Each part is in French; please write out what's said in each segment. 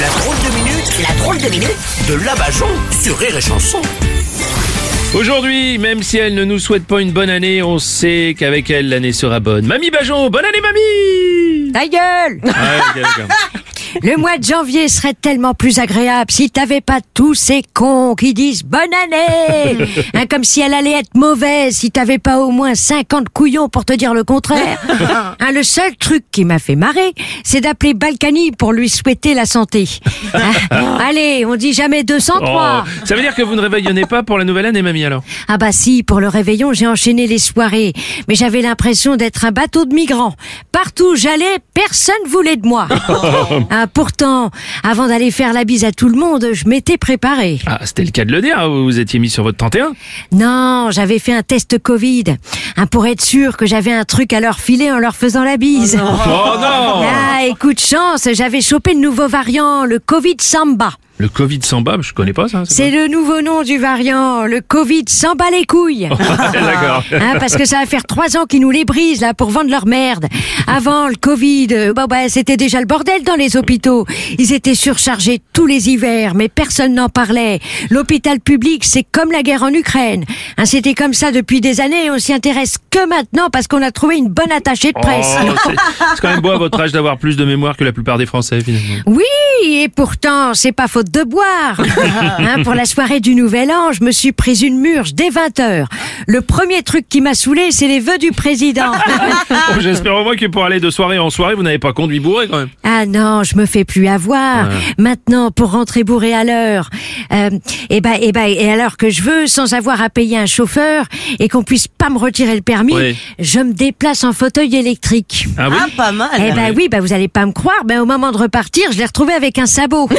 La drôle de minute, la drôle de minute de Labajon sur Rire et Chanson. Aujourd'hui, même si elle ne nous souhaite pas une bonne année, on sait qu'avec elle, l'année sera bonne. Mamie Bajon, bonne année mamie Ta gueule Ouais, ok, d'accord. Le mois de janvier serait tellement plus agréable si t'avais pas tous ces cons qui disent bonne année Hein, Comme si elle allait être mauvaise si t'avais pas au moins 50 couillons pour te dire le contraire. Hein, le seul truc qui m'a fait marrer, c'est d'appeler Balkany pour lui souhaiter la santé. Hein, Allez, on dit jamais 203. Oh, ça veut dire que vous ne réveillonnez pas pour la nouvelle année, mamie, alors? Ah bah si, pour le réveillon, j'ai enchaîné les soirées. Mais j'avais l'impression d'être un bateau de migrants. Partout où j'allais, personne voulait de moi. Ah, pourtant, avant d'aller faire la bise à tout le monde, je m'étais préparée. Ah, c'était le cas de le dire, vous vous étiez mis sur votre 31 Non, j'avais fait un test Covid. Hein, pour être sûr que j'avais un truc à leur filer en leur faisant la bise. Oh non Ah, écoute chance, j'avais chopé le nouveau variant, le Covid Samba. Le Covid sans bas, je connais pas ça. C'est le nouveau nom du variant, le Covid Samba les couilles. D'accord. Hein, parce que ça va faire trois ans qu'ils nous les brisent là pour vendre leur merde. Avant le Covid, euh, bon bah c'était déjà le bordel dans les hôpitaux. Ils étaient surchargés tous les hivers, mais personne n'en parlait. L'hôpital public, c'est comme la guerre en Ukraine. Hein, c'était comme ça depuis des années. et On s'y intéresse que maintenant parce qu'on a trouvé une bonne attachée de Oh, presse. c'est quand même beau à votre âge d'avoir plus de mémoire que la plupart des Français, finalement. Oui, et pourtant, c'est pas faute de boire. Hein, pour la soirée du Nouvel An, je me suis prise une murge dès 20 heures. Le premier truc qui m'a saoulé, c'est les vœux du président. Bon, J'espère au moins que pour aller de soirée en soirée, vous n'avez pas conduit bourré, quand même. Ah non, je me fais plus avoir. Maintenant, pour rentrer bourré à l'heure, euh, et ben, et ben, et à l'heure que je veux, sans avoir à payer un chauffeur et qu'on puisse pas me retirer le permis, Oui. je me déplace en fauteuil électrique. Ah oui Ah, pas mal. Eh ben oui, ben vous allez pas me croire, ben au moment de repartir, je l'ai retrouvé avec un sabot.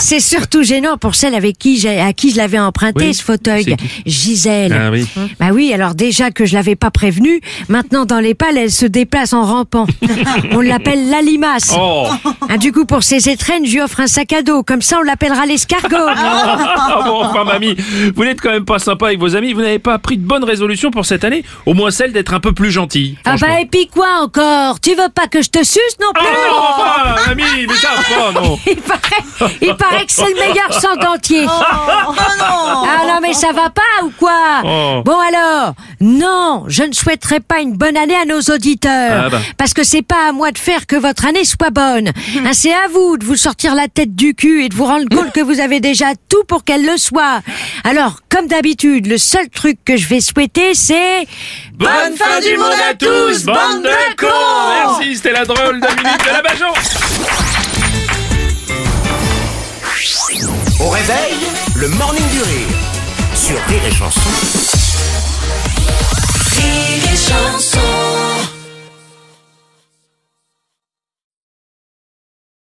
C'est surtout gênant pour celle avec qui j'ai, à qui je l'avais emprunté Oui, ce fauteuil, Gisèle. Ah oui. Bah oui, alors déjà que je l'avais pas prévenue, maintenant dans les pales, elle se déplace en rampant. On l'appelle la limace. Oh Ah, du coup, pour ses étrennes, je lui offre un sac à dos. Comme ça, on l'appellera l'escargot. Ah bon, enfin, mamie, vous n'êtes quand même pas sympa avec vos amis. Vous n'avez pas pris de bonnes résolutions pour cette année Au moins celle d'être un peu plus gentil. Ah bah et puis quoi encore? Tu veux pas que je te suce non Ah plus? non, enfin, mamie, mais ça, oh, non. il, paraît, il paraît que c'est le meilleur sang dentier. Oh non Ah non mais ça va pas ou quoi Oh. Bon alors, non, je ne souhaiterais pas une bonne année à nos auditeurs. Ah bah. Parce que c'est pas à moi de faire que votre année soit bonne. Hein, c'est à vous de vous sortir la tête du cul et de vous rendre compte que vous avez déjà tout pour qu'elle le soit. Alors, comme d'habitude, le seul truc que je vais souhaiter c'est... Bonne fin du monde à tous, bande de cons Merci, c'était la drôle de minute de la Bajon Au réveil, le morning du rire. Sur Rire et Chanson. Rire et Chanson.